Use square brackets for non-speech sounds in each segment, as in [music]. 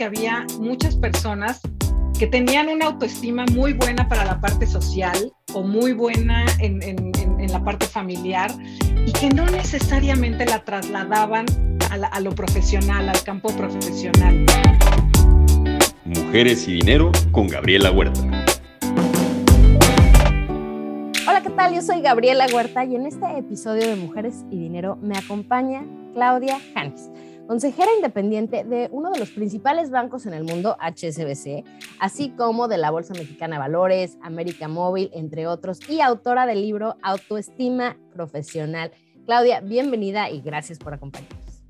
que había muchas personas que tenían una autoestima muy buena para la parte social o muy buena en, la parte familiar y que no necesariamente la trasladaban a, lo profesional, al campo profesional. Mujeres y Dinero con Gabriela Huerta. Hola, ¿qué tal? Yo soy Gabriela Huerta y en este episodio de Mujeres y Dinero me acompaña Claudia Hannes consejera independiente de uno de los principales bancos en el mundo, HSBC, así como de la Bolsa Mexicana de Valores, América Móvil, entre otros, y autora del libro Autoestima Profesional. Claudia, bienvenida y gracias por acompañarnos.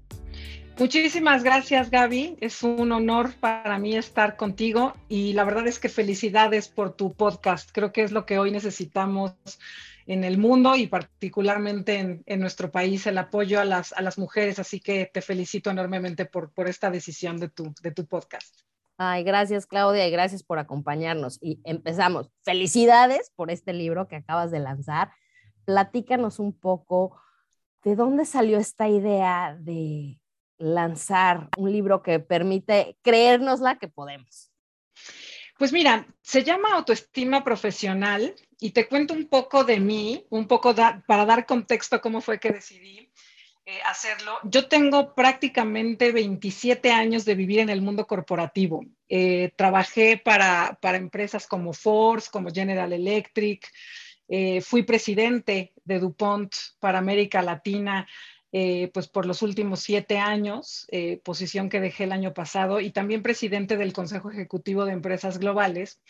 Muchísimas gracias, Gaby. Es un honor para mí estar contigo y la verdad es que felicidades por tu podcast. Creo que es lo que hoy necesitamos en el mundo y particularmente en, nuestro país el apoyo a las, a las mujeres. Así que te felicito enormemente por, por esta decisión de tu, de tu podcast. Ay, gracias Claudia y gracias por acompañarnos. Y empezamos. Felicidades por este libro que acabas de lanzar. Platícanos un poco de dónde salió esta idea de lanzar un libro que permite creérnosla que podemos. Pues mira, se llama autoestima profesional y te cuento un poco de mí, un poco para dar contexto a cómo fue que decidí eh, hacerlo. Yo tengo prácticamente 27 años de vivir en el mundo corporativo. Eh, trabajé para, para, empresas como Ford, como General Electric. Eh, fui presidente de DuPont para América Latina eh, pues por los últimos siete años, posición que dejé el año pasado, y también presidente del Consejo Ejecutivo de Empresas Globales.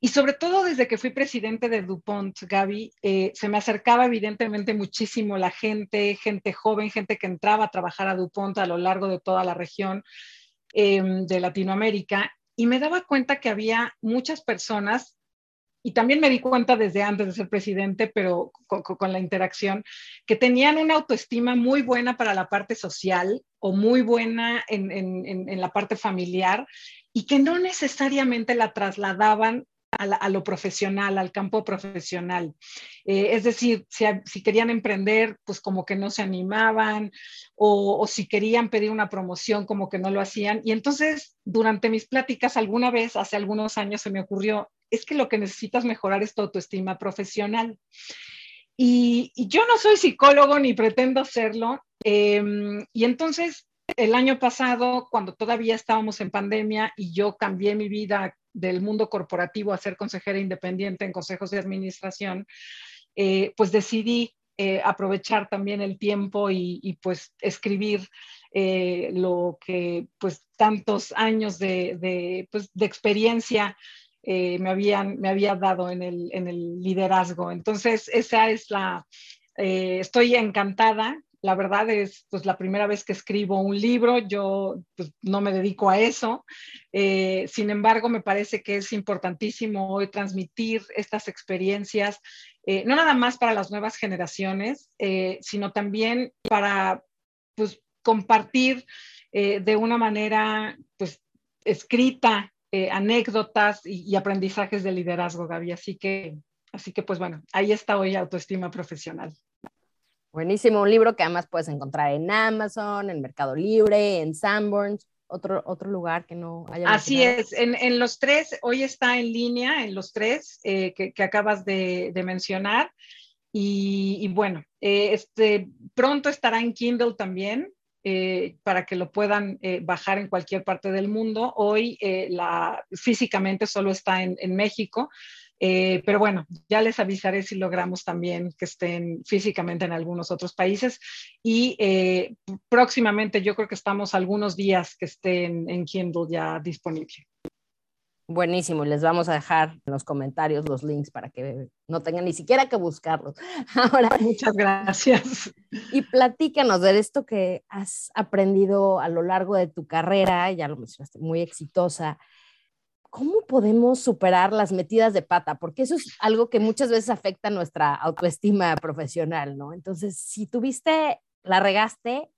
Y sobre todo desde que fui presidente de DuPont, Gaby, eh, se me acercaba evidentemente muchísimo la gente, gente joven, gente que entraba a trabajar a DuPont a lo largo de toda la región de Latinoamérica, y me daba cuenta que había muchas personas y también me di cuenta desde antes de ser presidente, pero con, la interacción, que tenían una autoestima muy buena para la parte social o muy buena en, la parte familiar y que no necesariamente la trasladaban a, lo profesional, al campo profesional. Eh, es decir, si, querían emprender, pues como que no se animaban, o, o, si querían pedir una promoción, como que no lo hacían. Y entonces, durante mis pláticas, alguna vez, hace algunos años, se me ocurrió, es que lo que necesitas mejorar es tu autoestima profesional. Y, yo no soy psicólogo ni pretendo serlo. Em, y entonces, el año pasado, cuando todavía estábamos en pandemia y yo cambié mi vida del mundo corporativo a ser consejera independiente en consejos de administración, eh, pues decidí eh, aprovechar también el tiempo y, pues escribir eh, lo que pues tantos años de, pues, de experiencia me, habían, me había dado en el, en el liderazgo. Entonces, esa es la, estoy encantada. La verdad es pues la primera vez que escribo un libro, yo pues, no me dedico a eso. Eh, sin embargo, me parece que es importantísimo hoy transmitir estas experiencias, no nada más para las nuevas generaciones, sino también para pues, compartir de una manera pues, escrita eh, anécdotas y, aprendizajes de liderazgo, Gaby. Así que, así que, pues bueno, ahí está hoy Autoestima Profesional. Buenísimo, un libro que además puedes encontrar en Amazon, en Mercado Libre, en Sanborns, otro, otro lugar que no haya. Así es, en, los tres, hoy está en línea, en los tres eh, que, acabas de, mencionar. Y, bueno, eh, este, pronto estará en Kindle también. Eh, para que lo puedan bajar en cualquier parte del mundo. Hoy la, físicamente solo está en, México, pero bueno, ya les avisaré si logramos también que estén físicamente en algunos otros países. Y próximamente yo creo que estamos algunos días que estén en Kindle ya disponible. Buenísimo, les vamos a dejar en los comentarios los links para que no tengan ni siquiera que buscarlos. [laughs] Ahora, muchas gracias. Y platícanos de esto que has aprendido a lo largo de tu carrera, ya lo mencionaste, muy exitosa. ¿Cómo podemos superar las metidas de pata? Porque eso es algo que muchas veces afecta nuestra autoestima profesional, ¿no? Entonces, si tuviste, la regaste,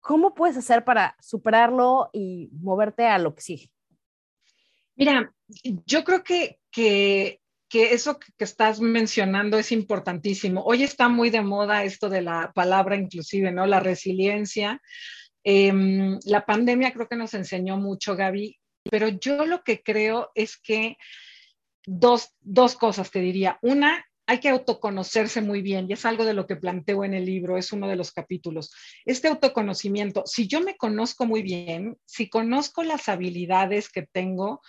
¿cómo puedes hacer para superarlo y moverte a lo que sigue? Mira, yo creo que, que, eso que estás mencionando es importantísimo. Hoy está muy de moda esto de la palabra inclusive, ¿no? La resiliencia. Em, la pandemia creo que nos enseñó mucho, Gaby, pero yo lo que creo es que dos, dos cosas te diría. Una, hay que autoconocerse muy bien y es algo de lo que planteo en el libro, es uno de los capítulos. Este autoconocimiento, si yo me conozco muy bien, si conozco las habilidades que tengo,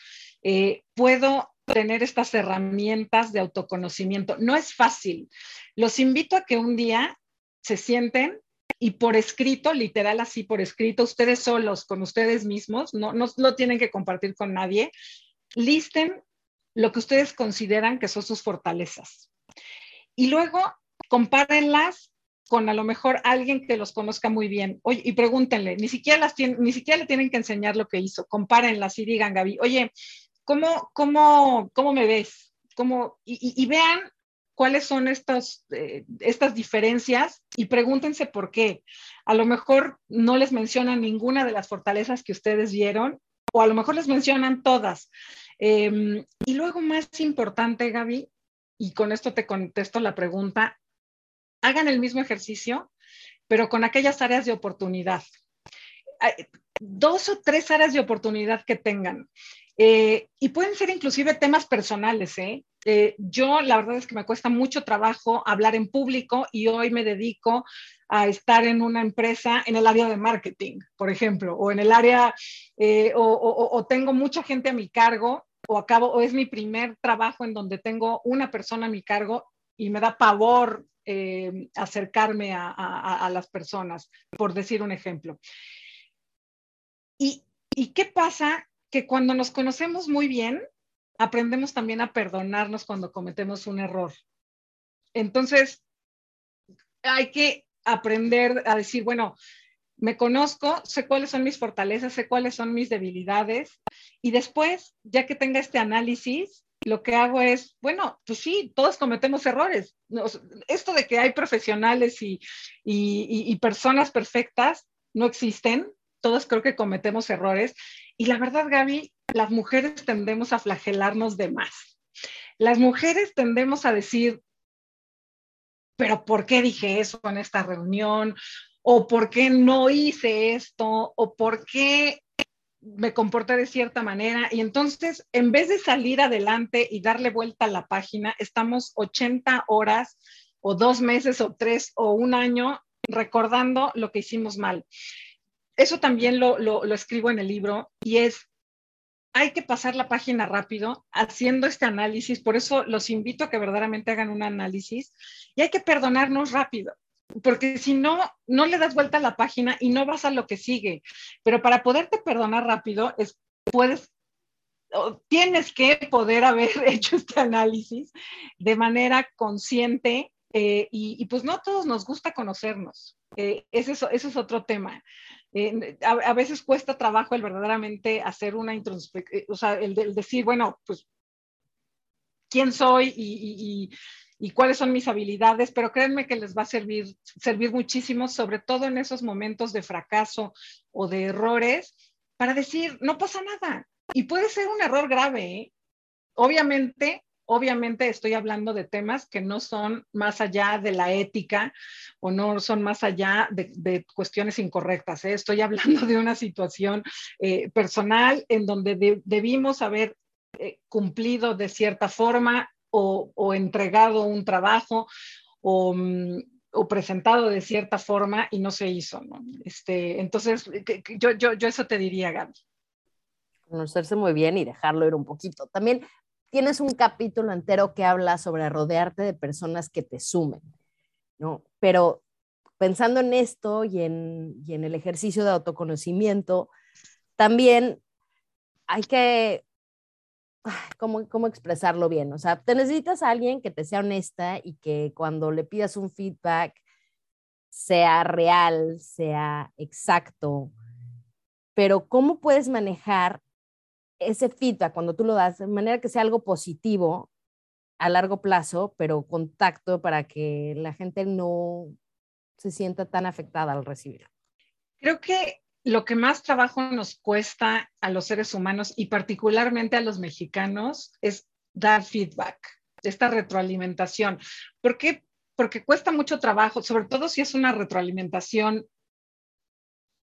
eh, puedo tener estas herramientas de autoconocimiento. No es fácil. Los invito a que un día se sienten y por escrito, literal así por escrito, ustedes solos, con ustedes mismos, no, no lo tienen que compartir con nadie, listen lo que ustedes consideran que son sus fortalezas. Y luego compárenlas con a lo mejor alguien que los conozca muy bien. Oye, y pregúntenle, ni siquiera, las ni siquiera le tienen que enseñar lo que hizo, compárenlas y digan, Gaby, oye, ¿cómo, cómo, cómo me ves? ¿Cómo? Y, vean cuáles son estas, eh, estas diferencias y pregúntense por qué. A lo mejor no les mencionan ninguna de las fortalezas que ustedes vieron o a lo mejor les mencionan todas. Em, y luego, más importante, Gaby, y con esto te contesto la pregunta, hagan el mismo ejercicio, pero con aquellas áreas de oportunidad. Dos o tres áreas de oportunidad que tengan. Eh, y pueden ser inclusive temas personales. ¿eh? ¿Eh? yo la verdad es que me cuesta mucho trabajo hablar en público y hoy me dedico a estar en una empresa en el área de marketing, por ejemplo, o en el área, eh, o, tengo mucha gente a mi cargo o acabo, o es mi primer trabajo en donde tengo una persona a mi cargo y me da pavor eh, acercarme a, las personas, por decir un ejemplo. ¿Y, ¿Y qué pasa? Que cuando nos conocemos muy bien, aprendemos también a perdonarnos cuando cometemos un error. Entonces, hay que aprender a decir, bueno, me conozco, sé cuáles son mis fortalezas, sé cuáles son mis debilidades y después, ya que tenga este análisis, lo que hago es, bueno, pues sí, todos cometemos errores. Esto de que hay profesionales y, y, personas perfectas no existen, todos creo que cometemos errores. Y la verdad, Gaby, las mujeres tendemos a flagelarnos de más. Las mujeres tendemos a decir, pero ¿por qué dije eso en esta reunión? o por qué no hice esto, o por qué me comporté de cierta manera. Y entonces, en vez de salir adelante y darle vuelta a la página, estamos 80 horas o dos meses o tres o un año recordando lo que hicimos mal. Eso también lo, lo, escribo en el libro y es, hay que pasar la página rápido haciendo este análisis. Por eso los invito a que verdaderamente hagan un análisis y hay que perdonarnos rápido porque si no, no le das vuelta a la página y no vas a lo que sigue. Pero para poderte perdonar rápido, es, puedes, tienes que poder haber [laughs] hecho este análisis de manera consciente eh, y, pues no a todos nos gusta conocernos. Eh, ese, es, otro tema. Eh, a, veces cuesta trabajo el verdaderamente hacer una introspección, o sea, el, decir, bueno, pues, ¿quién soy? y cuáles son mis habilidades, pero créanme que les va a servir, muchísimo, sobre todo en esos momentos de fracaso o de errores, para decir, no pasa nada. Y puede ser un error grave. ¿eh? Obviamente, obviamente estoy hablando de temas que no son más allá de la ética o no son más allá de, cuestiones incorrectas. ¿eh? Estoy hablando [laughs] de una situación eh, personal en donde debimos haber cumplido de cierta forma o, entregado un trabajo mm, o, presentado de cierta forma y no se hizo. Este, entonces, yo, yo, yo eso te diría, Gaby. Conocerse muy bien y dejarlo ir un poquito. También tienes un capítulo entero que habla sobre rodearte de personas que te sumen, ¿no? Pero pensando en esto y en, y en el ejercicio de autoconocimiento, también hay que ¿cómo, ¿cómo expresarlo bien? O sea, te necesitas a alguien que te sea honesta y que cuando le pidas un feedback sea real, sea exacto, pero ¿cómo puedes manejar ese feedback cuando tú lo das de manera que sea algo positivo a largo plazo, pero contacto para que la gente no se sienta tan afectada al recibirlo? Creo que lo que más trabajo nos cuesta a los seres humanos y particularmente a los mexicanos es dar feedback, esta retroalimentación. ¿Por qué? Porque cuesta mucho trabajo, sobre todo si es una retroalimentación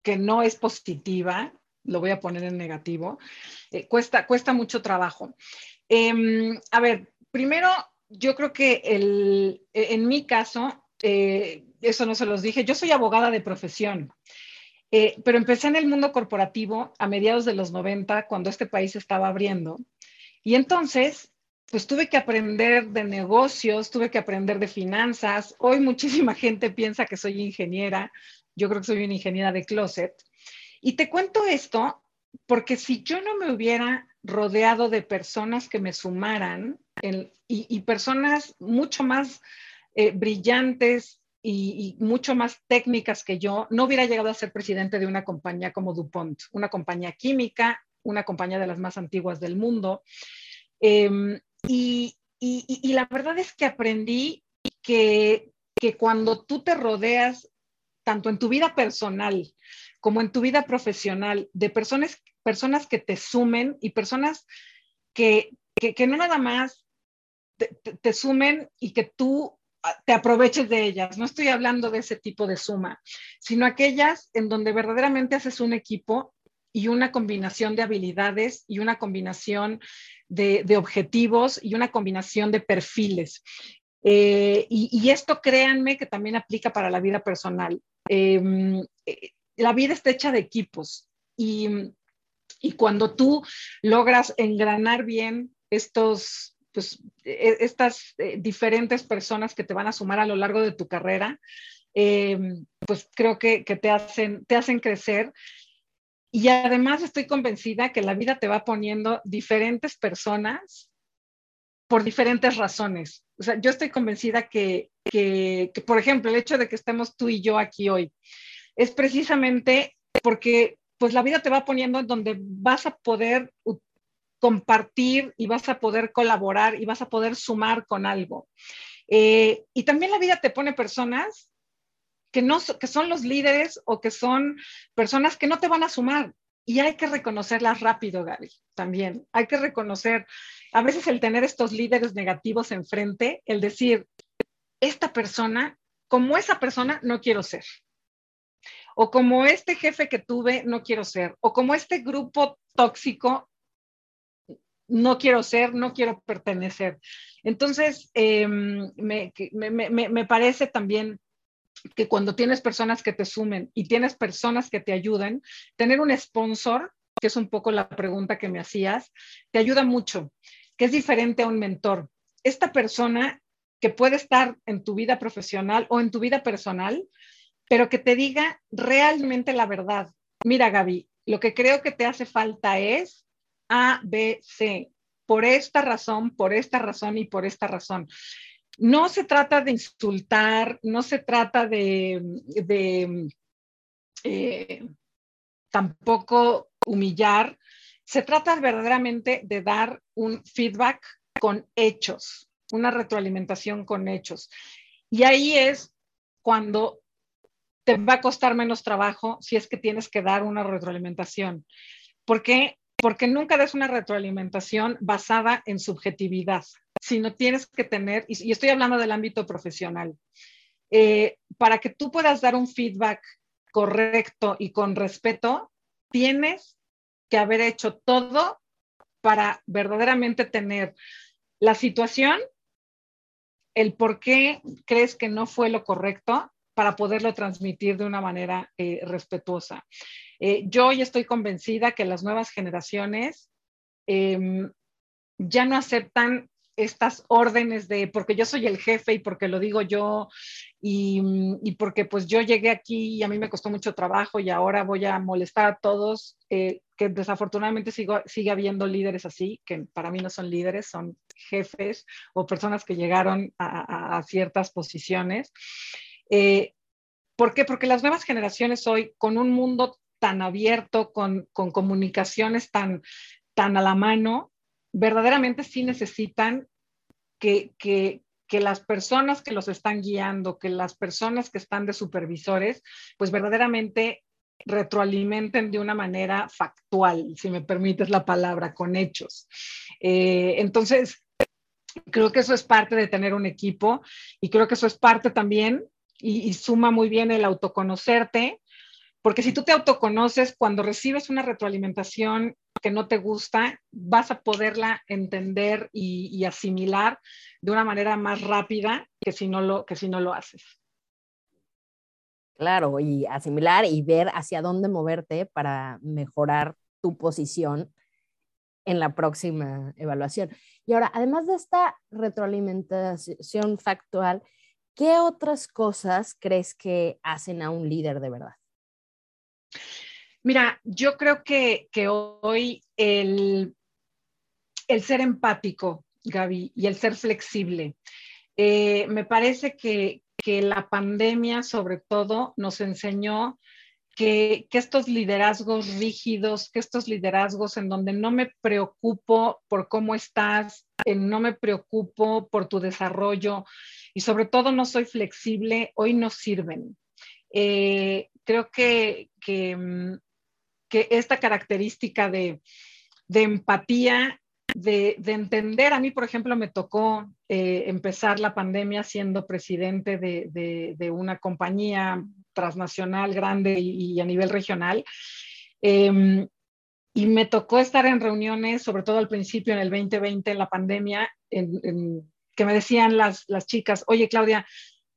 que no es positiva, lo voy a poner en negativo, eh, cuesta, cuesta mucho trabajo. Em, a ver, primero, yo creo que el, en mi caso, eh, eso no se los dije, yo soy abogada de profesión. Eh, pero empecé en el mundo corporativo a mediados de los 90, cuando este país estaba abriendo. Y entonces, pues tuve que aprender de negocios, tuve que aprender de finanzas. Hoy muchísima [laughs] gente piensa que soy ingeniera. Yo creo que soy una ingeniera de closet. Y te cuento esto porque si yo no me hubiera rodeado de personas que me sumaran y, personas mucho más eh, brillantes, y, mucho más técnicas que yo, no hubiera llegado a ser presidente de una compañía como DuPont, una compañía química, una compañía de las más antiguas del mundo. Em, y, la verdad es que aprendí que, que cuando tú te rodeas, tanto en tu vida personal como en tu vida profesional, de personas, personas que te sumen y personas que, que, no nada más te, sumen y que tú te aproveches de ellas. No estoy hablando de ese tipo de suma, sino aquellas en donde verdaderamente haces un equipo y una combinación de habilidades y una combinación de, objetivos y una combinación de perfiles. Eh, y, esto créanme que también aplica para la vida personal. Em, eh, la vida está hecha de equipos y, y cuando tú logras engranar bien estos, pues, e, estas eh, diferentes personas que te van a sumar a lo largo de tu carrera, eh, pues creo que, te, hacen, te hacen crecer. Y además estoy convencida que la vida te va poniendo diferentes personas por diferentes razones. O sea, yo estoy convencida que, que, por ejemplo, el hecho de que estemos tú y yo aquí hoy es precisamente porque pues la vida te va poniendo en donde vas a poder compartir y vas a poder colaborar y vas a poder sumar con algo. Eh, y también la vida te pone personas que, no, que son los líderes o que son personas que no te van a sumar. Y hay que reconocerlas rápido, Gaby, también. Hay que reconocer, a veces el tener estos líderes negativos enfrente, el decir, esta persona, como esa persona, no quiero ser. O como este jefe que tuve, no quiero ser. O como este grupo tóxico, no quiero ser, no quiero pertenecer. Entonces, em, me, parece también que cuando tienes personas que te sumen y tienes personas que te ayuden, tener un sponsor, que es un poco la pregunta que me hacías, te ayuda mucho, que es diferente a un mentor. Esta persona que puede estar en tu vida profesional o en tu vida personal, pero que te diga realmente la verdad. Mira, Gaby, lo que creo que te hace falta es a, B, C, por esta razón, por esta razón y por esta razón. No se trata de insultar, no se trata de, eh, tampoco humillar, se trata verdaderamente de dar un feedback con hechos, una retroalimentación con hechos. Y ahí es cuando te va a costar menos trabajo si es que tienes que dar una retroalimentación. Porque porque nunca des una retroalimentación basada en subjetividad, sino tienes que tener, y, estoy hablando del ámbito profesional, eh, para que tú puedas dar un feedback correcto y con respeto, tienes que haber hecho todo para verdaderamente tener la situación, el por qué crees que no fue lo correcto para poderlo transmitir de una manera eh, respetuosa. Eh, yo hoy estoy convencida que las nuevas generaciones em, ya no aceptan estas órdenes de porque yo soy el jefe y porque lo digo yo y, porque pues yo llegué aquí y a mí me costó mucho trabajo y ahora voy a molestar a todos, eh, que desafortunadamente sigue habiendo líderes así, que para mí no son líderes, son jefes o personas que llegaron a, ciertas posiciones. Eh, ¿Por qué? Porque las nuevas generaciones hoy, con un mundo tan abierto, con, comunicaciones tan, tan a la mano, verdaderamente sí necesitan que, que, las personas que los están guiando, que las personas que están de supervisores, pues verdaderamente retroalimenten de una manera factual, si me permites la palabra, con hechos. Eh, entonces, creo que eso es parte de tener un equipo y creo que eso es parte también y, y, suma muy bien el autoconocerte Porque si tú te autoconoces, cuando recibes una retroalimentación que no te gusta, vas a poderla entender y, asimilar de una manera más rápida que si, no lo, que si no lo haces. Claro, y asimilar y ver hacia dónde moverte para mejorar tu posición en la próxima evaluación. Y ahora, además de esta retroalimentación factual, ¿qué otras cosas crees que hacen a un líder de verdad? Mira, yo creo que, hoy el, el, ser empático, Gaby, y el ser flexible, eh, me parece que, que, la pandemia sobre todo nos enseñó que, que, estos liderazgos rígidos, que estos liderazgos en donde no me preocupo por cómo estás, no me preocupo por tu desarrollo y sobre todo no soy flexible, hoy no sirven. Eh, creo que, mm, que, esta característica de, empatía, de, entender, a mí, por ejemplo, me tocó eh, empezar la pandemia siendo presidente de, una compañía transnacional grande y, a nivel regional. Em, y me tocó estar en reuniones, sobre todo al principio, en el 2020, en la pandemia, que me decían las, las chicas, oye Claudia,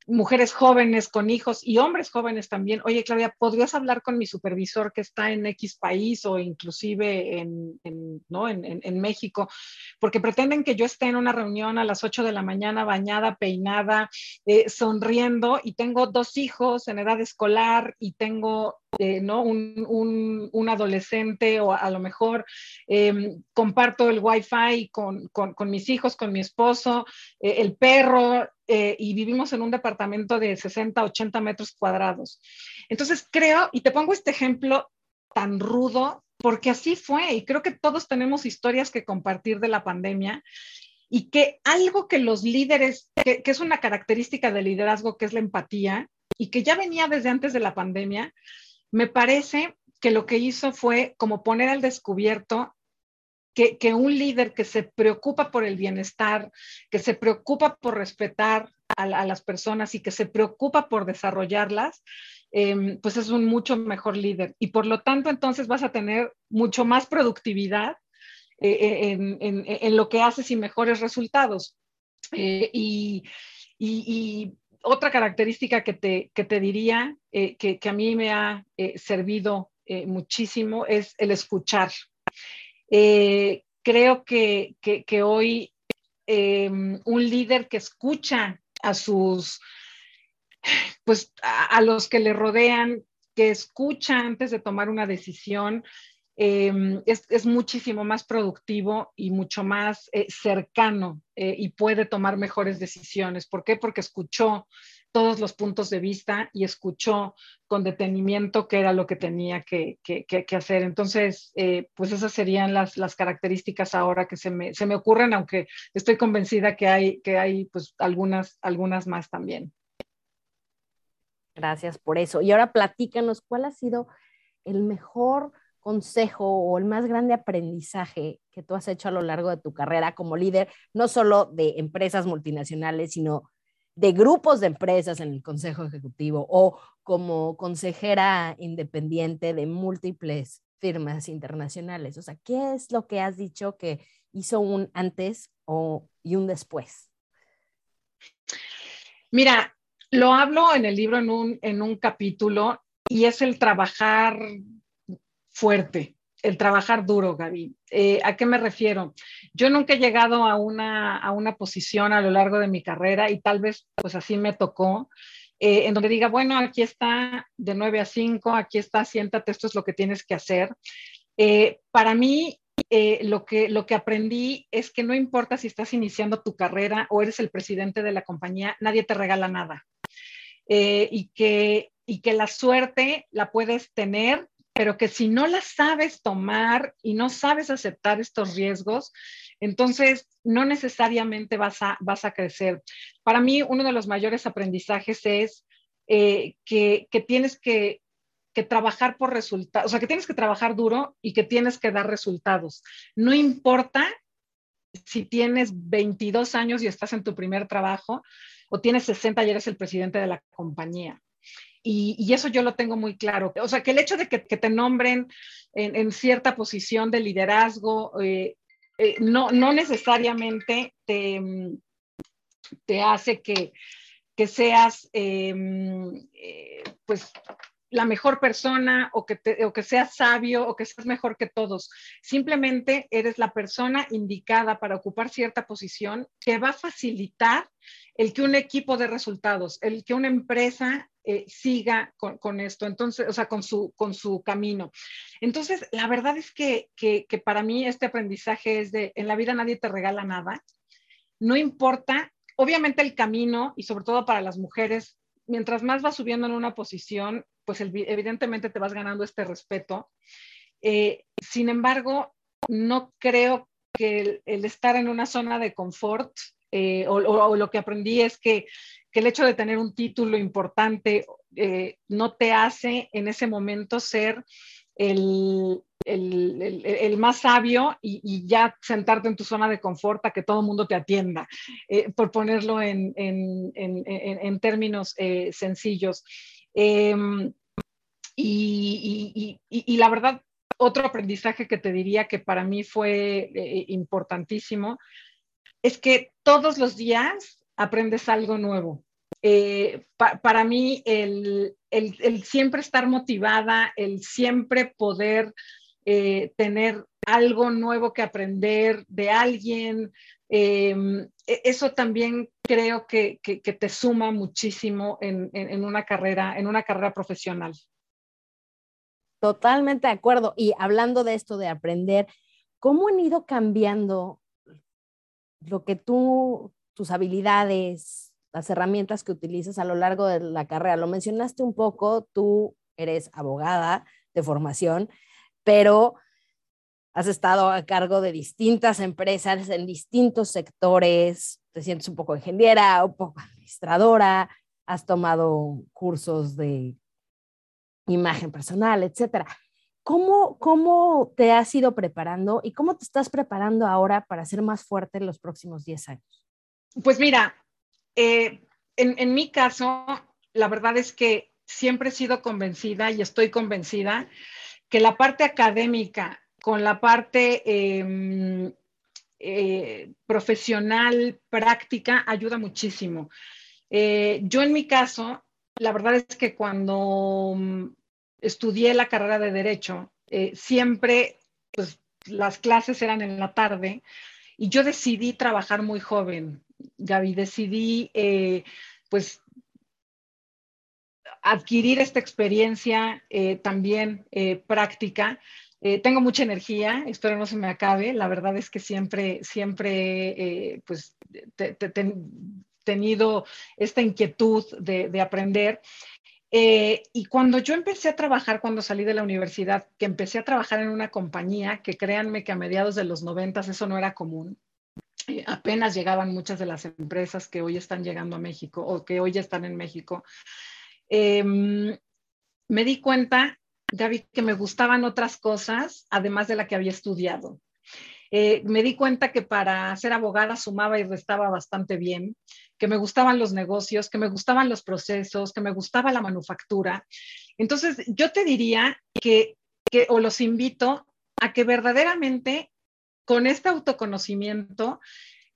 mujeres jóvenes con hijos y hombres jóvenes también, oye Claudia, ¿podrías hablar con mi supervisor que está en X país o inclusive en, ¿no? en, México? Porque pretenden que yo esté en una reunión a las 8 de la mañana bañada, peinada, eh, sonriendo y tengo dos hijos en edad escolar y tengo eh, ¿no? Un, adolescente o a, lo mejor em, comparto el wifi con, con, mis hijos, con mi esposo, eh, el perro, eh, y vivimos en un departamento de 60, 80 metros cuadrados. Entonces creo, y te pongo este ejemplo tan rudo, porque así fue, y creo que todos tenemos historias que compartir de la pandemia, y que algo que los líderes, que es una característica del liderazgo, que es la empatía, y que ya venía desde antes de la pandemia, me parece que lo que hizo fue como poner al descubierto que, un líder que se preocupa por el bienestar, que se preocupa por respetar a, las personas y que se preocupa por desarrollarlas, em, pues es un mucho mejor líder. Y por lo tanto, entonces vas a tener mucho más productividad eh, eh, en, lo que haces y mejores resultados. Eh, y, otra característica que te, que te diría que, que, a mí me ha servido muchísimo es el escuchar. Eh, creo que, hoy em, un líder que escucha a sus, pues a, los que le rodean, que escucha antes de tomar una decisión, em, es, muchísimo más productivo y mucho más eh, cercano eh, y puede tomar mejores decisiones. ¿Por qué? Porque escuchó todos los puntos de vista y escuchó con detenimiento qué era lo que tenía que, hacer. Entonces, eh, pues esas serían las, características ahora que se me, se me, ocurren, aunque estoy convencida que hay, que hay pues algunas, algunas más también. Gracias por eso. Y ahora platícanos, ¿cuál ha sido el mejor consejo o el más grande aprendizaje que tú has hecho a lo largo de tu carrera como líder, no solo de empresas multinacionales, sino de grupos de empresas en el Consejo Ejecutivo o como consejera independiente de múltiples firmas internacionales. O sea, ¿qué es lo que has dicho que hizo un antes o, y un después? Mira, lo hablo en el libro en un, en un capítulo y es el trabajar fuerte el trabajar duro, Gaby. Eh, ¿A qué me refiero? Yo nunca he llegado a una, a una posición a lo largo de mi carrera y tal vez pues así me tocó, eh, en donde diga, bueno, aquí está de 9 a 5, aquí está, siéntate, esto es lo que tienes que hacer. Eh, para mí, lo, que, lo que aprendí es que no importa si estás iniciando tu carrera o eres el presidente de la compañía, nadie te regala nada. y, que, y que la suerte la puedes tener pero que si no las sabes tomar y no sabes aceptar estos riesgos, entonces no necesariamente vas a, crecer. Para mí, uno de los mayores aprendizajes es eh, que, tienes que, trabajar por resultados, o sea, que tienes que trabajar duro y que tienes que dar resultados. No importa si tienes 22 años y estás en tu primer trabajo o tienes 60 y eres el presidente de la compañía. Y, eso yo lo tengo muy claro. O sea, que el hecho de que, te nombren en, cierta posición de liderazgo eh, eh, no, no necesariamente te, te hace que, que seas, eh, pues, la mejor persona o que, o que seas sabio o que seas mejor que todos. Simplemente eres la persona indicada para ocupar cierta posición que va a facilitar el que un equipo de resultados, el que una empresa eh, siga con, esto, entonces, o sea, con su, con su camino. Entonces, la verdad es que, que, que para mí este aprendizaje es de, en la vida nadie te regala nada, no importa, obviamente el camino y sobre todo para las mujeres, mientras más vas subiendo en una posición, pues evidentemente te vas ganando este respeto. Eh, sin embargo, no creo que el, estar en una zona de confort eh, o, lo que aprendí es que, el hecho de tener un título importante eh, no te hace en ese momento ser el, más sabio y, ya sentarte en tu zona de confort a que todo el mundo te atienda, por ponerlo en, términos sencillos. Y, la verdad, otro aprendizaje que te diría que para mí fue eh, importantísimo es que todos los días aprendes algo nuevo. Eh, para mí, el, siempre estar motivada, el siempre poder eh, tener algo nuevo que aprender de alguien, em, e, eso también creo que, te suma muchísimo en, una carrera, en una carrera profesional. Totalmente de acuerdo. Y hablando de esto de aprender, ¿cómo han ido cambiando lo que tú, tus habilidades, las herramientas que utilizas a lo largo de la carrera? Lo mencionaste un poco, tú eres abogada de formación, pero has estado a cargo de distintas empresas en distintos sectores, te sientes un poco ingeniera, un poco administradora, has tomado cursos de imagen personal, etcétera. ¿Cómo, ¿Cómo te has ido preparando y cómo te estás preparando ahora para ser más fuerte en los próximos 10 años? Pues mira, eh, en, mi caso, la verdad es que siempre he sido convencida y estoy convencida que la parte académica con la parte em, eh, profesional, práctica, ayuda muchísimo. Eh, yo en mi caso, la verdad es que cuando mm, estudié la carrera de derecho, siempre pues, las clases eran en la tarde y yo decidí trabajar muy joven, Gaby, decidí eh, pues adquirir esta experiencia eh, también práctica. tengo mucha energía, espero no se me acabe. La verdad es que siempre, siempre, pues, tenido esta inquietud de, aprender. Eh, y cuando yo empecé a trabajar, cuando salí de la universidad, que empecé a trabajar en una compañía, que créanme que a mediados de los noventas eso no era común, eh, apenas llegaban muchas de las empresas que hoy están llegando a México o que hoy ya están en México, em, me di cuenta, Gaby, que me gustaban otras cosas, además de la que había estudiado. Eh, me di cuenta que para ser abogada sumaba y restaba bastante bien, que me gustaban los negocios, que me gustaban los procesos, que me gustaba la manufactura. Entonces, yo te diría que, que o los invito a que verdaderamente con este autoconocimiento,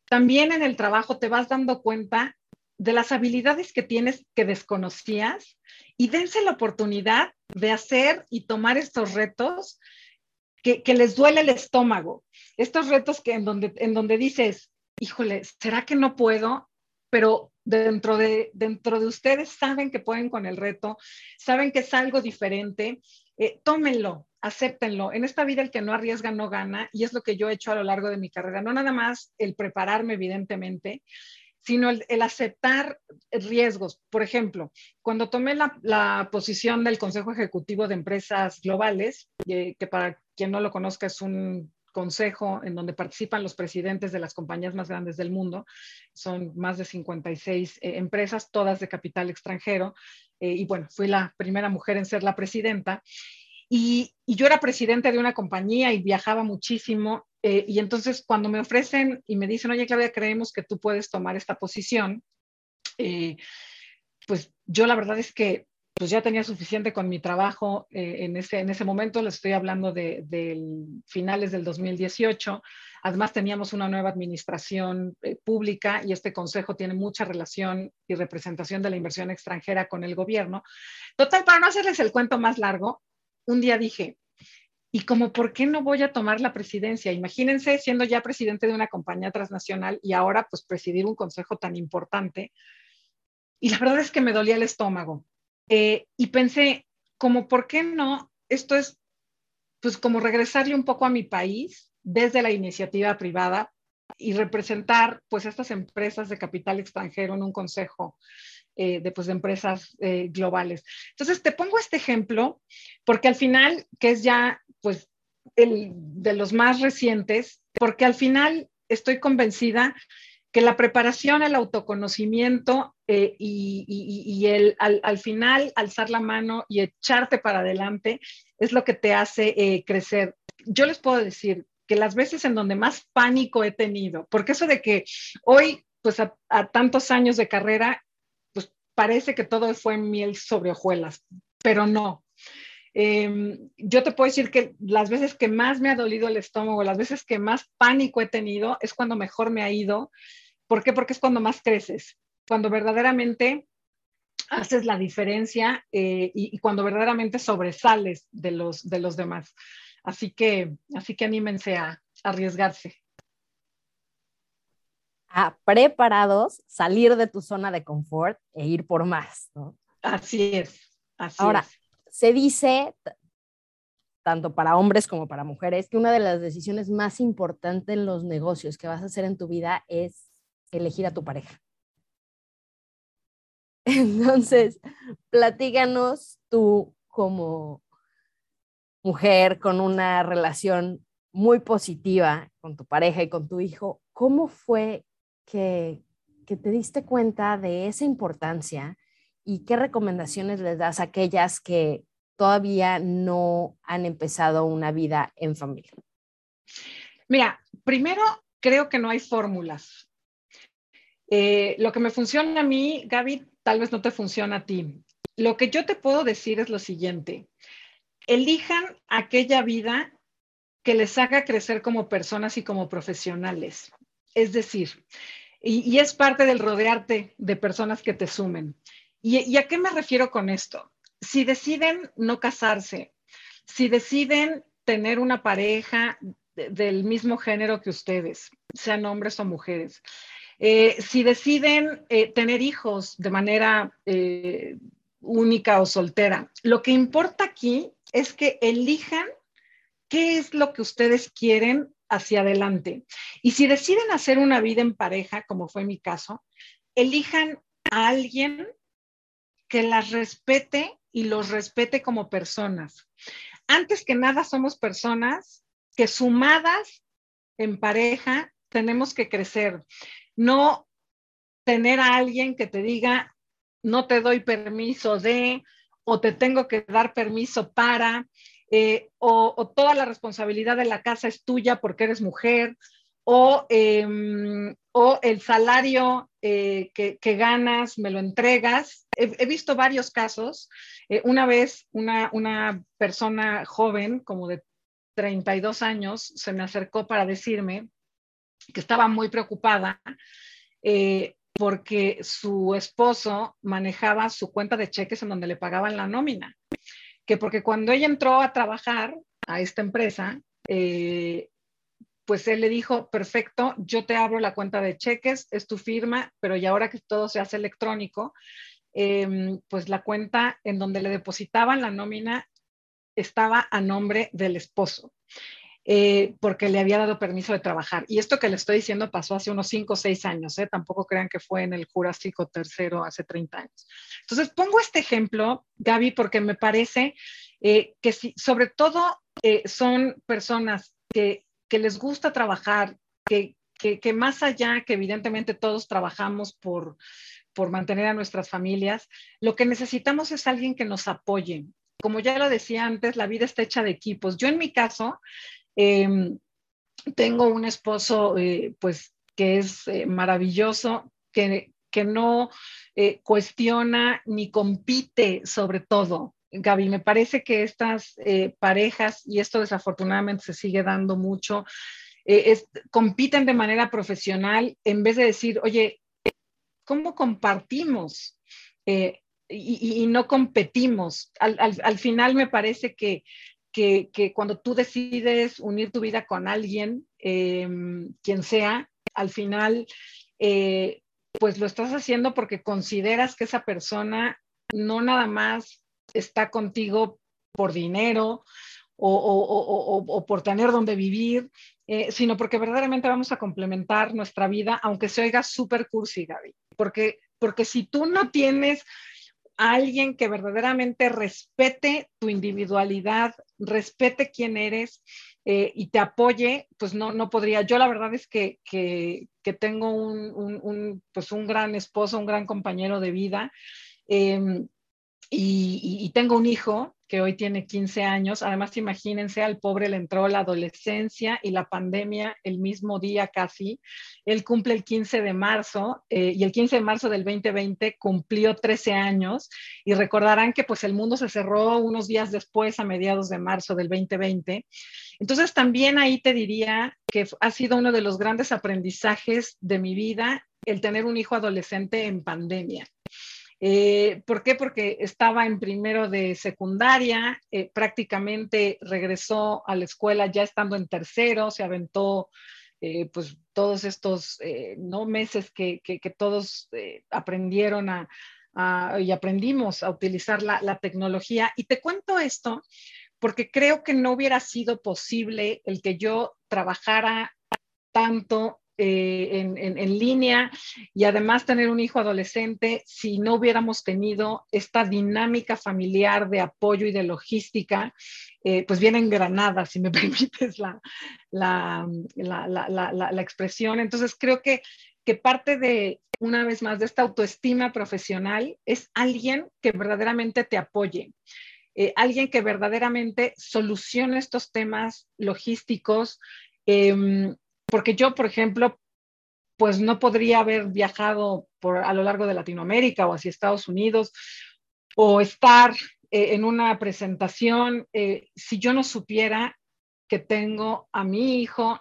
también en el trabajo te vas dando cuenta de las habilidades que tienes que desconocías y dense la oportunidad de hacer y tomar estos retos que, les duele el estómago. Estos retos que en donde, en donde dices, híjole, ¿será que no puedo? pero dentro de, dentro de ustedes saben que pueden con el reto, saben que es algo diferente, eh, tómenlo, acéptenlo. En esta vida el que no arriesga no gana y es lo que yo he hecho a lo largo de mi carrera. No nada más el prepararme, evidentemente, sino el, aceptar riesgos. Por ejemplo, cuando tomé la, posición del Consejo Ejecutivo de Empresas Globales, eh, que para quien no lo conozca es un consejo en donde participan los presidentes de las compañías más grandes del mundo. Son más de 56 eh, empresas, todas de capital extranjero. Eh, y bueno, fui la primera mujer en ser la presidenta. Y, yo era presidenta de una compañía y viajaba muchísimo. Eh, y entonces cuando me ofrecen y me dicen, oye, Claudia, creemos que tú puedes tomar esta posición, pues yo la verdad es que pues ya tenía suficiente con mi trabajo eh, en, ese, en ese momento, les estoy hablando de, finales del 2018. Además, teníamos una nueva administración eh, pública y este consejo tiene mucha relación y representación de la inversión extranjera con el gobierno. Total, para no hacerles el cuento más largo, un día dije, ¿y como por qué no voy a tomar la presidencia? Imagínense siendo ya presidente de una compañía transnacional y ahora pues presidir un consejo tan importante. Y la verdad es que me dolía el estómago eh, y pensé, como, ¿por qué no? Esto es, pues, como regresarle un poco a mi país desde la iniciativa privada y representar, pues, estas empresas de capital extranjero en un consejo eh, de, pues, empresas eh, globales. Entonces, te pongo este ejemplo porque al final, que es ya, pues, el de los más recientes, porque al final estoy convencida que la preparación, el autoconocimiento eh, y, el, al, final alzar la mano y echarte para adelante es lo que te hace eh, crecer. Yo les puedo decir que las veces en donde más pánico he tenido, porque eso de que hoy, pues a, tantos años de carrera, pues parece que todo fue miel sobre hojuelas, pero no. Em, yo te puedo decir que las veces que más me ha dolido el estómago, las veces que más pánico he tenido, es cuando mejor me ha ido. ¿Por qué? Porque es cuando más creces cuando verdaderamente haces la diferencia eh, y, cuando verdaderamente sobresales de los, de los demás. Así que, así que anímense a, arriesgarse. A preparados, salir de tu zona de confort e ir por más. Así es. Así Ahora, se dice, tanto para hombres como para mujeres, que una de las decisiones más importantes en los negocios que vas a hacer en tu vida es elegir a tu pareja. [laughs] Entonces, platíganos tú como mujer con una relación muy positiva con tu pareja y con tu hijo, ¿cómo fue que, te diste cuenta de esa importancia y qué recomendaciones les das a aquellas que todavía no han empezado una vida en familia? Mira, primero creo que no hay fórmulas. Eh, lo que me funciona a mí, Gaby, tal vez no te funciona a ti. Lo que yo te puedo decir es lo siguiente. Elijan aquella vida que les haga crecer como personas y como profesionales. Es decir, y, es parte del rodearte de personas que te sumen. ¿Y, a qué me refiero con esto? Si deciden no casarse, si deciden tener una pareja del mismo género que ustedes, sean hombres o mujeres, eh, si deciden eh, tener hijos de manera eh, única o soltera, lo que importa aquí es que elijan qué es lo que ustedes quieren hacia adelante. Y si deciden hacer una vida en pareja, como fue mi caso, elijan a alguien que las respete y los respete como personas. Antes que nada, somos personas que sumadas en pareja tenemos que crecer no tener a alguien que te diga, no te doy permiso de, o te tengo que dar permiso para, eh, o, toda la responsabilidad de la casa es tuya porque eres mujer, o, em, el salario eh, que, ganas me lo entregas. He, visto varios casos. Eh, una vez una, una persona joven, como de 32 años, se me acercó para decirme que estaba muy preocupada eh, porque su esposo manejaba su cuenta de cheques en donde le pagaban la nómina. Que porque cuando ella entró a trabajar a esta empresa, eh, pues él le dijo, perfecto, yo te abro la cuenta de cheques, es tu firma, pero y ahora que todo se hace electrónico, em, pues la cuenta en donde le depositaban la nómina estaba a nombre del esposo. Eh, porque le había dado permiso de trabajar. Y esto que le estoy diciendo pasó hace unos 5 o 6 años, ¿eh? tampoco crean que fue en el Jurásico tercero hace 30 años. Entonces, pongo este ejemplo, Gaby, porque me parece eh, que si, sobre todo son personas que, que, les gusta trabajar, que, que, que más allá, que evidentemente todos trabajamos por, por mantener a nuestras familias, lo que necesitamos es alguien que nos apoye. Como ya lo decía antes, la vida está hecha de equipos. Yo en mi caso, Em, tengo un esposo, eh, pues, que es eh, maravilloso, que, que no eh, cuestiona ni compite sobre todo. Gaby, me parece que estas eh, parejas, y esto desafortunadamente se sigue dando mucho, eh, compiten de manera profesional en vez de decir, oye, ¿cómo compartimos? Y, no competimos. Al, final me parece que, que, cuando tú decides unir tu vida con alguien, em, quien sea, al final pues lo estás haciendo porque consideras que esa persona no nada más está contigo por dinero o, por tener donde vivir, eh, sino porque verdaderamente vamos a complementar nuestra vida, aunque se oiga súper cursi, Gaby. Porque, porque si tú no tienes a alguien que verdaderamente respete tu individualidad, respete quién eres eh, y te apoye, pues no, no podría. Yo la verdad es que, que, tengo un, pues un gran esposo, un gran compañero de vida. Em, y, tengo un hijo que hoy tiene 15 años. Además, imagínense, al pobre le entró la adolescencia y la pandemia el mismo día casi. Él cumple el 15 de marzo eh, y el 15 de marzo del 2020 cumplió 13 años y recordarán que pues el mundo se cerró unos días después, a mediados de marzo del 2020. Entonces, también ahí te diría que ha sido uno de los grandes aprendizajes de mi vida el tener un hijo adolescente en pandemia. Eh, ¿Por qué? Porque estaba en primero de secundaria, eh, prácticamente regresó a la escuela ya estando en tercero, se aventó eh, pues todos estos no meses que, todos aprendieron a, y aprendimos a utilizar la, la tecnología. Y te cuento esto porque creo que no hubiera sido posible el que yo trabajara tanto eh, en, línea y además tener un hijo adolescente si no hubiéramos tenido esta dinámica familiar de apoyo y de logística, eh, pues bien engranada, si me [laughs] permites la, la, la, expresión. Entonces creo que, que parte de, una vez más, de esta autoestima profesional es alguien que verdaderamente te apoye. Eh, alguien que verdaderamente solucione estos temas logísticos, em, porque yo, por ejemplo, pues no podría haber viajado por, a lo largo de Latinoamérica o hacia Estados Unidos o estar eh, en una presentación eh, si yo no supiera que tengo a mi hijo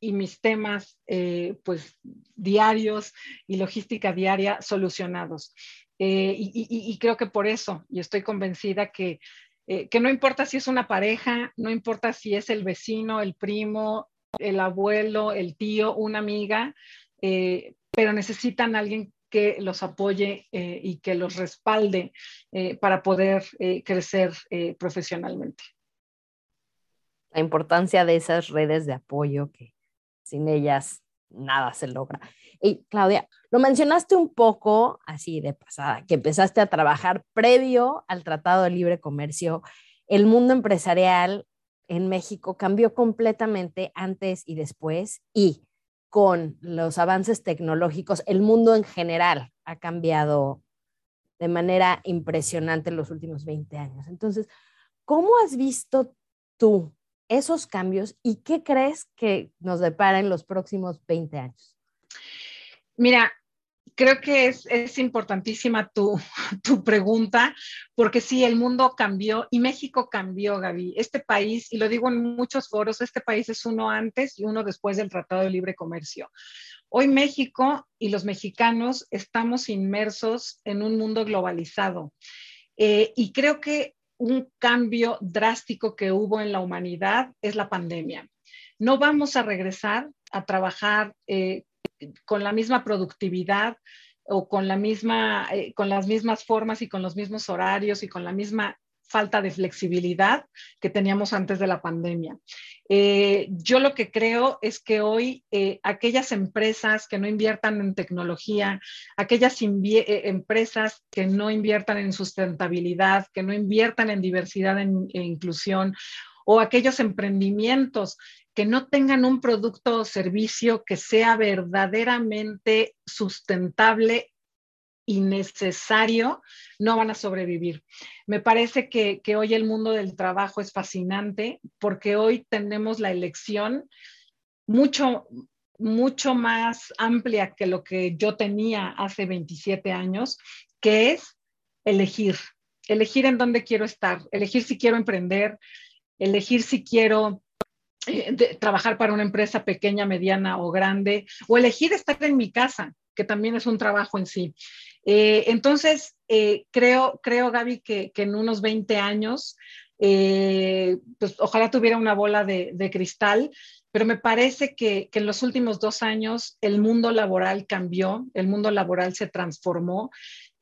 y mis temas eh, pues diarios y logística diaria solucionados. y, creo que por eso, y estoy convencida que, que no importa si es una pareja, no importa si es el vecino, el primo, el abuelo, el tío, una amiga, eh, pero necesitan alguien que los apoye eh, y que los respalde eh, para poder crecer profesionalmente. La importancia de esas redes de apoyo que sin ellas nada se logra. Y Claudia, lo mencionaste un poco así de pasada, que empezaste a trabajar previo al Tratado de Libre Comercio. El mundo empresarial en México cambió completamente antes y después y con los avances tecnológicos, el mundo en general ha cambiado de manera impresionante en los últimos 20 años. Entonces, ¿cómo has visto tú esos cambios y qué crees que nos depara en los próximos 20 años? Mira, creo que es, importantísima tu, [laughs] tu, pregunta, porque sí, el mundo cambió y México cambió, Gaby. Este país, y lo digo en muchos foros, este país es uno antes y uno después del Tratado de Libre Comercio. Hoy México y los mexicanos estamos inmersos en un mundo globalizado. Eh, y creo que un cambio drástico que hubo en la humanidad es la pandemia. No vamos a regresar a trabajar eh, con la misma productividad o con, la misma, eh, con las mismas formas y con los mismos horarios y con la misma falta de flexibilidad que teníamos antes de la pandemia. Eh, yo lo que creo es que hoy eh, aquellas empresas que no inviertan en tecnología, aquellas empresas que no inviertan en sustentabilidad, que no inviertan en diversidad e inclusión, o aquellos emprendimientos que no tengan un producto o servicio que sea verdaderamente sustentable y necesario, no van a sobrevivir. Me parece que, hoy el mundo del trabajo es fascinante porque hoy tenemos la elección mucho mucho más amplia que lo que yo tenía hace 27 años, que es elegir, elegir en dónde quiero estar, elegir si quiero emprender, elegir si quiero eh, trabajar para una empresa pequeña, mediana o grande, o elegir estar en mi casa, que también es un trabajo en sí. Eh, entonces, eh, creo, creo, Gaby, que, en unos 20 años, pues ojalá tuviera una bola de, cristal, pero me parece que, en los últimos dos años el mundo laboral cambió, el mundo laboral se transformó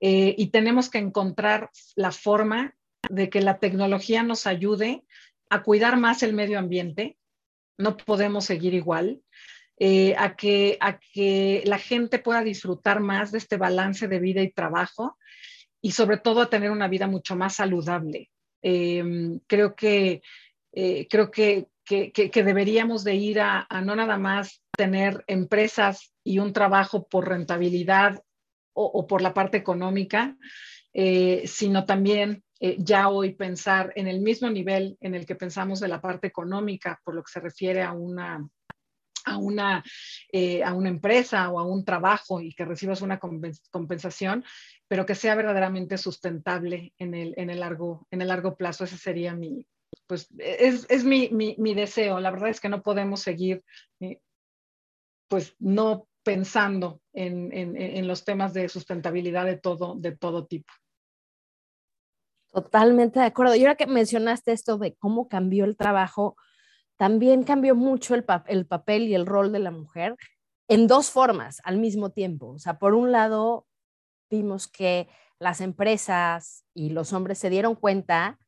y tenemos que encontrar la forma de que la tecnología nos ayude a cuidar más el medio ambiente, no podemos seguir igual, eh, a, que, a que la gente pueda disfrutar más de este balance de vida y trabajo y sobre todo a tener una vida mucho más saludable. Em, creo que, eh, creo que, que, deberíamos de ir a, no nada más tener empresas y un trabajo por rentabilidad o, por la parte económica, eh, sino también eh, ya hoy pensar en el mismo nivel en el que pensamos de la parte económica, por lo que se refiere a una, a una, eh, a una empresa o a un trabajo y que recibas una compensación, pero que sea verdaderamente sustentable en el, en el, largo, en el largo plazo. Ese sería mi, pues, es, es mi, mi, mi, deseo. La verdad es que no podemos seguir, eh, pues, no pensando en, en, en, los temas de sustentabilidad de todo, de todo tipo. Totalmente de acuerdo. Y ahora que mencionaste esto de cómo cambió el trabajo, también cambió mucho el, el papel y el rol de la mujer en dos formas al mismo tiempo. O sea, por un lado, vimos que las empresas y los hombres se dieron cuenta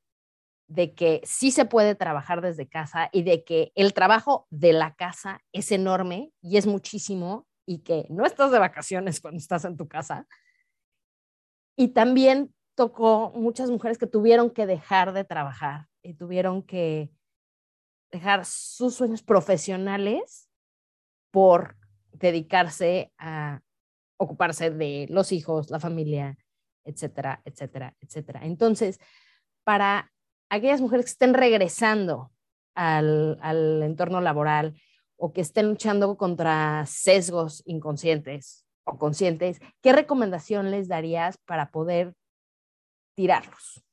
de que sí se puede trabajar desde casa y de que el trabajo de la casa es enorme y es muchísimo y que no estás de vacaciones cuando estás en tu casa. Y también tocó muchas mujeres que tuvieron que dejar de trabajar y tuvieron que dejar sus sueños profesionales por dedicarse a ocuparse de los hijos, la familia, etcétera, etcétera, etcétera. Entonces, para aquellas mujeres que estén regresando al, al entorno laboral o que estén luchando contra sesgos inconscientes o conscientes, ¿qué recomendación les darías para poder tirarlos?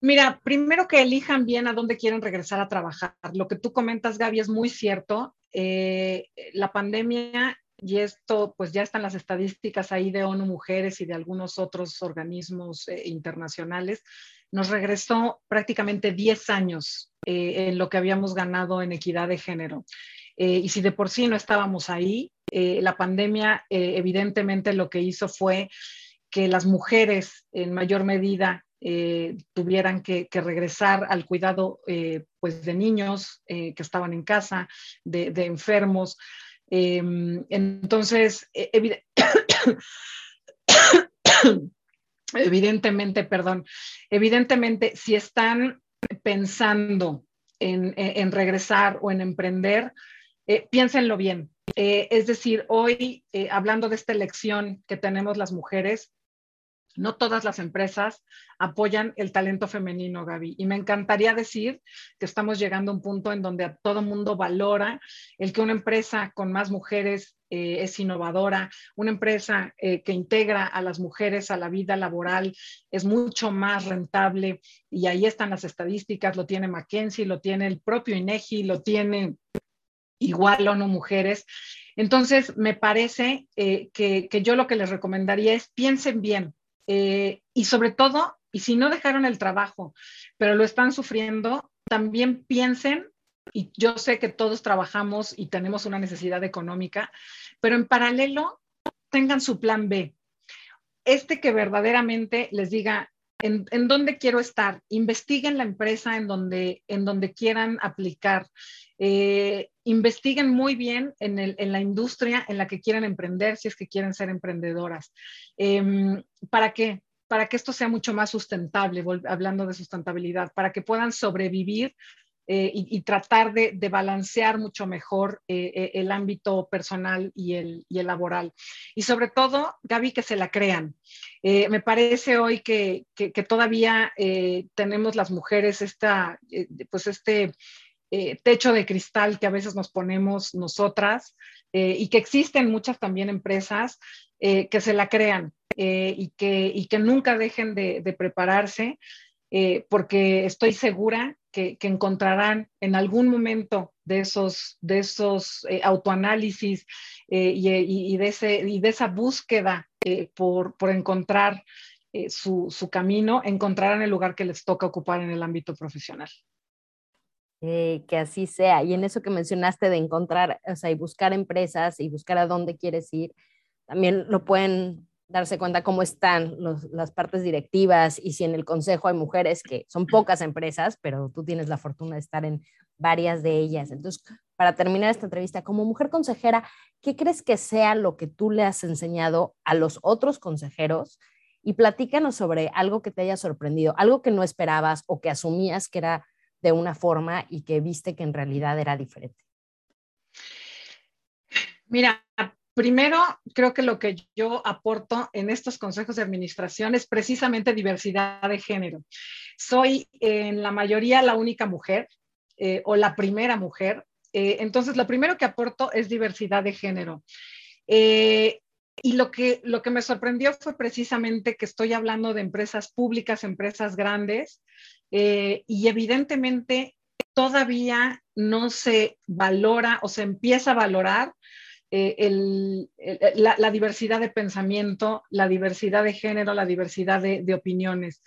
Mira, primero que elijan bien a dónde quieren regresar a trabajar. Lo que tú comentas, Gaby, es muy cierto. Eh, la pandemia, y esto pues ya están las estadísticas ahí de ONU Mujeres y de algunos otros organismos eh, internacionales, nos regresó prácticamente 10 años eh, en lo que habíamos ganado en equidad de género. y si de por sí no estábamos ahí, la pandemia evidentemente lo que hizo fue que las mujeres en mayor medida eh, tuvieran que, regresar al cuidado eh, pues de niños eh, que estaban en casa, de, enfermos. Em, entonces, e, [coughs] evidentemente, perdón, evidentemente, si están pensando en, en regresar o en emprender, piénsenlo bien. es decir, hoy, hablando de esta elección que tenemos las mujeres, no todas las empresas apoyan el talento femenino, Gaby. Y me encantaría decir que estamos llegando a un punto en donde a todo mundo valora el que una empresa con más mujeres eh, es innovadora, una empresa eh, que integra a las mujeres a la vida laboral es mucho más rentable. Y ahí están las estadísticas, lo tiene McKinsey, lo tiene el propio INEGI, lo tiene igual o no mujeres. Entonces, me parece eh, que, que yo lo que les recomendaría es piensen bien, eh, y sobre todo, y si no dejaron el trabajo, pero lo están sufriendo, también piensen, y yo sé que todos trabajamos y tenemos una necesidad económica, pero en paralelo tengan su plan B. Este que verdaderamente les diga, en, dónde quiero estar, investiguen la empresa en donde, en donde quieran aplicar, eh, investiguen muy bien en, la industria en la que quieren emprender, si es que quieren ser emprendedoras. Em, ¿Para qué? Para que esto sea mucho más sustentable, hablando de sustentabilidad, para que puedan sobrevivir eh, y, tratar de, balancear mucho mejor eh, el ámbito personal y el, laboral. Y sobre todo, Gaby, que se la crean. me parece hoy que, todavía tenemos las mujeres esta, pues este eh, techo de cristal que a veces nos ponemos nosotras eh, y que existen muchas también empresas que se la crean y, que, y que nunca dejen de, prepararse, porque estoy segura que, encontrarán en algún momento de esos, de esos autoanálisis y, de ese, y de esa búsqueda por, por encontrar eh, su, camino, encontrarán el lugar que les toca ocupar en el ámbito profesional. Eh, que así sea. Y en eso que mencionaste de encontrar, o sea, y buscar empresas y buscar a dónde quieres ir, también lo pueden darse cuenta cómo están las partes directivas y si en el consejo hay mujeres, que son pocas empresas, pero tú tienes la fortuna de estar en varias de ellas. Entonces, para terminar esta entrevista, como mujer consejera, ¿qué crees que sea lo que tú le has enseñado a los otros consejeros y platícanos sobre algo que te haya sorprendido, algo que no esperabas o que asumías que era de una forma y que viste que en realidad era diferente. Mira, primero creo que lo que yo aporto en estos consejos de administración es precisamente diversidad de género. Soy en la mayoría la única mujer eh, o la primera mujer. Eh, entonces, lo primero que aporto es diversidad de género. Eh, y lo que, lo que me sorprendió fue precisamente que estoy hablando de empresas públicas, empresas grandes, y evidentemente todavía no se valora o se empieza a valorar eh, la, diversidad de pensamiento, la diversidad de género, la diversidad de, opiniones.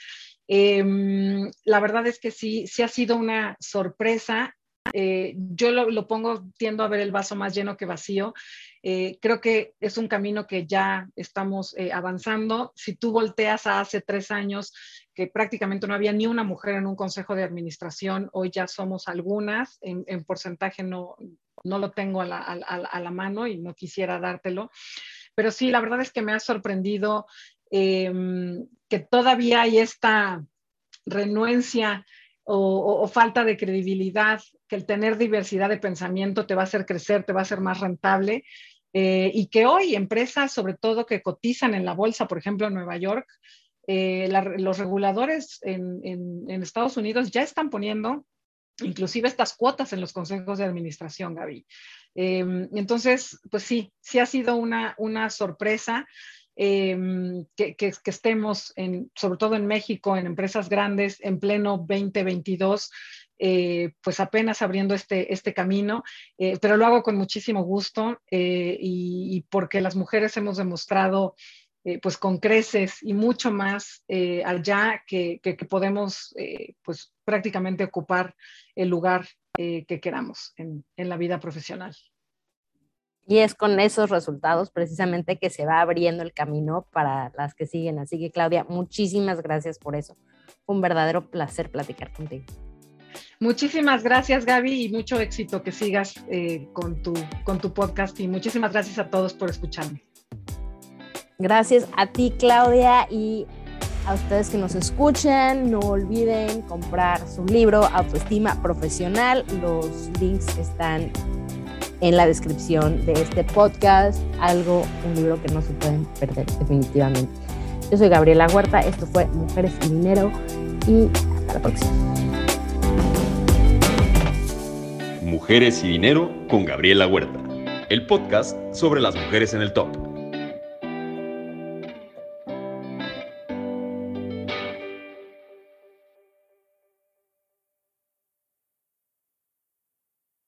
Em, la verdad es que sí, sí ha sido una sorpresa. Eh, yo lo, pongo, tiendo a ver el vaso más lleno que vacío. Eh, creo que es un camino que ya estamos eh, avanzando. Si tú volteas a hace tres años, que prácticamente no había ni una mujer en un consejo de administración, hoy ya somos algunas, en, porcentaje no, no lo tengo a la, mano y no quisiera dártelo. Pero sí, la verdad es que me ha sorprendido em, que todavía hay esta renuencia o, falta de credibilidad, que el tener diversidad de pensamiento te va a hacer crecer, te va a hacer más rentable. Eh, y que hoy empresas, sobre todo que cotizan en la bolsa, por ejemplo, en Nueva York, eh, los reguladores en, Estados Unidos ya están poniendo inclusive estas cuotas en los consejos de administración, Gaby. Em, entonces, pues sí, sí ha sido una, una sorpresa. Em, que, que, estemos, en, sobre todo en México, en empresas grandes, en pleno 2022, eh, pues apenas abriendo este, este camino, eh, pero lo hago con muchísimo gusto eh, y, porque las mujeres hemos demostrado pues con creces y mucho más allá que, que, podemos pues prácticamente ocupar el lugar que queramos en, en la vida profesional. Y es con esos resultados precisamente que se va abriendo el camino para las que siguen. Así que Claudia, muchísimas gracias por eso. Fue un verdadero placer platicar contigo. Muchísimas gracias, Gaby, y mucho éxito que sigas eh, con, tu, con tu podcast. Y muchísimas gracias a todos por escucharme. Gracias a ti, Claudia, y a ustedes que nos escuchan. No olviden comprar su libro Autoestima Profesional. Los links están en la descripción de este podcast. Algo, un libro que no se pueden perder definitivamente. Yo soy Gabriela Huerta, esto fue Mujeres y Dinero y hasta la próxima. Mujeres y Dinero con Gabriela Huerta, el podcast sobre las mujeres en el top.